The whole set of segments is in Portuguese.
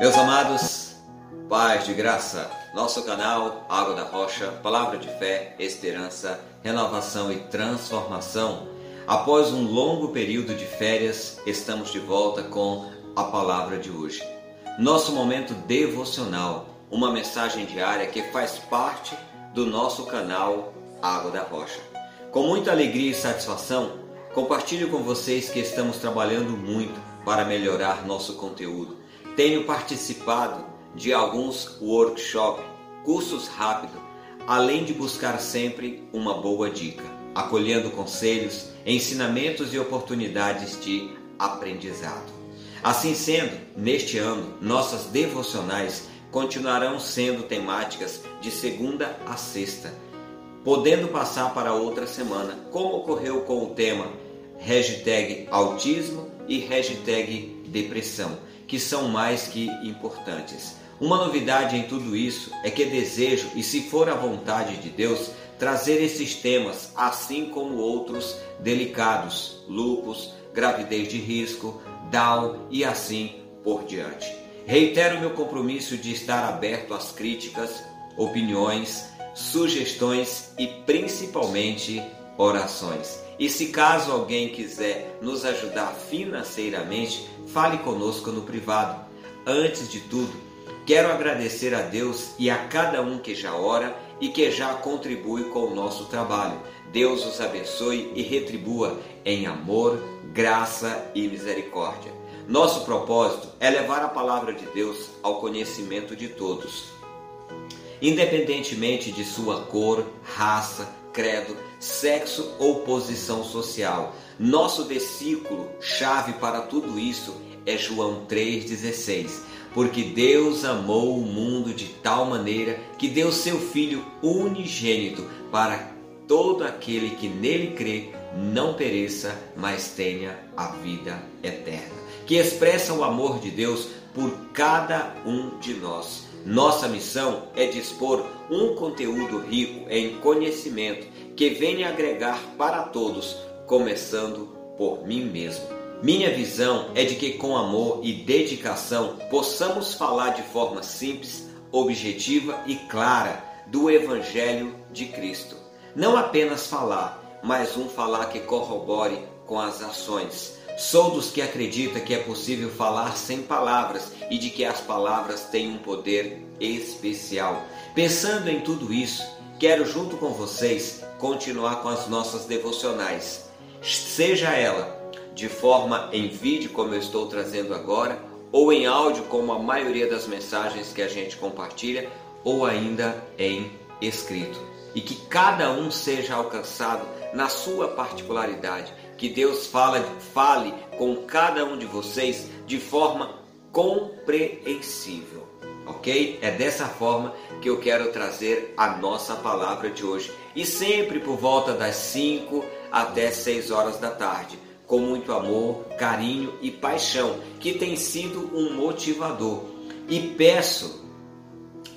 Meus amados, paz de graça, nosso canal Água da Rocha, palavra de fé, esperança, renovação e transformação. Após um longo período de férias, estamos de volta com a palavra de hoje. Nosso momento devocional, uma mensagem diária que faz parte do nosso canal Água da Rocha. Com muita alegria e satisfação, compartilho com vocês que estamos trabalhando muito para melhorar nosso conteúdo tenho participado de alguns workshops, cursos rápidos, além de buscar sempre uma boa dica, acolhendo conselhos, ensinamentos e oportunidades de aprendizado. Assim sendo, neste ano, nossas devocionais continuarão sendo temáticas de segunda a sexta, podendo passar para outra semana, como ocorreu com o tema hashtag autismo e hashtag depressão que são mais que importantes. Uma novidade em tudo isso é que desejo, e se for a vontade de Deus, trazer esses temas, assim como outros delicados, lupus, gravidez de risco, Down e assim por diante. Reitero meu compromisso de estar aberto às críticas, opiniões, sugestões e principalmente orações. E se caso alguém quiser nos ajudar financeiramente, fale conosco no privado. Antes de tudo, quero agradecer a Deus e a cada um que já ora e que já contribui com o nosso trabalho. Deus os abençoe e retribua em amor, graça e misericórdia. Nosso propósito é levar a palavra de Deus ao conhecimento de todos, independentemente de sua cor, raça, credo, sexo ou posição social. Nosso versículo chave para tudo isso é João 3,16. Porque Deus amou o mundo de tal maneira que deu seu Filho unigênito para todo aquele que nele crê não pereça, mas tenha a vida eterna. Que expressa o amor de Deus por cada um de nós. Nossa missão é dispor um conteúdo rico em conhecimento que venha agregar para todos, começando por mim mesmo. Minha visão é de que com amor e dedicação possamos falar de forma simples, objetiva e clara do Evangelho de Cristo. Não apenas falar, mas um falar que corrobore com as ações Sou dos que acredita que é possível falar sem palavras e de que as palavras têm um poder especial. Pensando em tudo isso, quero junto com vocês continuar com as nossas devocionais. Seja ela de forma em vídeo, como eu estou trazendo agora, ou em áudio, como a maioria das mensagens que a gente compartilha, ou ainda em escrito. E que cada um seja alcançado na sua particularidade que Deus fale com cada um de vocês de forma compreensível, ok? É dessa forma que eu quero trazer a nossa palavra de hoje e sempre por volta das 5 até 6 horas da tarde, com muito amor, carinho e paixão, que tem sido um motivador. E peço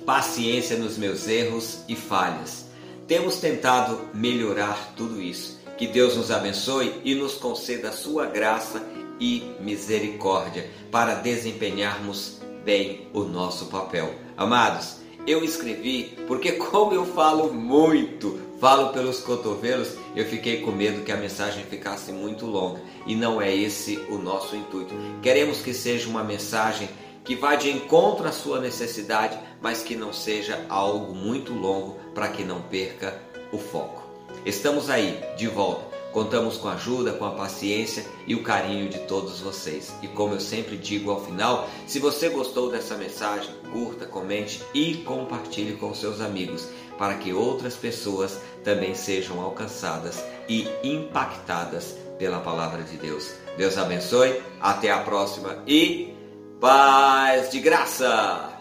paciência nos meus erros e falhas. Temos tentado melhorar tudo isso que Deus nos abençoe e nos conceda a sua graça e misericórdia para desempenharmos bem o nosso papel. Amados, eu escrevi porque, como eu falo muito, falo pelos cotovelos, eu fiquei com medo que a mensagem ficasse muito longa e não é esse o nosso intuito. Queremos que seja uma mensagem que vá de encontro à sua necessidade, mas que não seja algo muito longo para que não perca o foco. Estamos aí, de volta. Contamos com a ajuda, com a paciência e o carinho de todos vocês. E como eu sempre digo ao final, se você gostou dessa mensagem, curta, comente e compartilhe com seus amigos, para que outras pessoas também sejam alcançadas e impactadas pela palavra de Deus. Deus abençoe, até a próxima e paz de graça!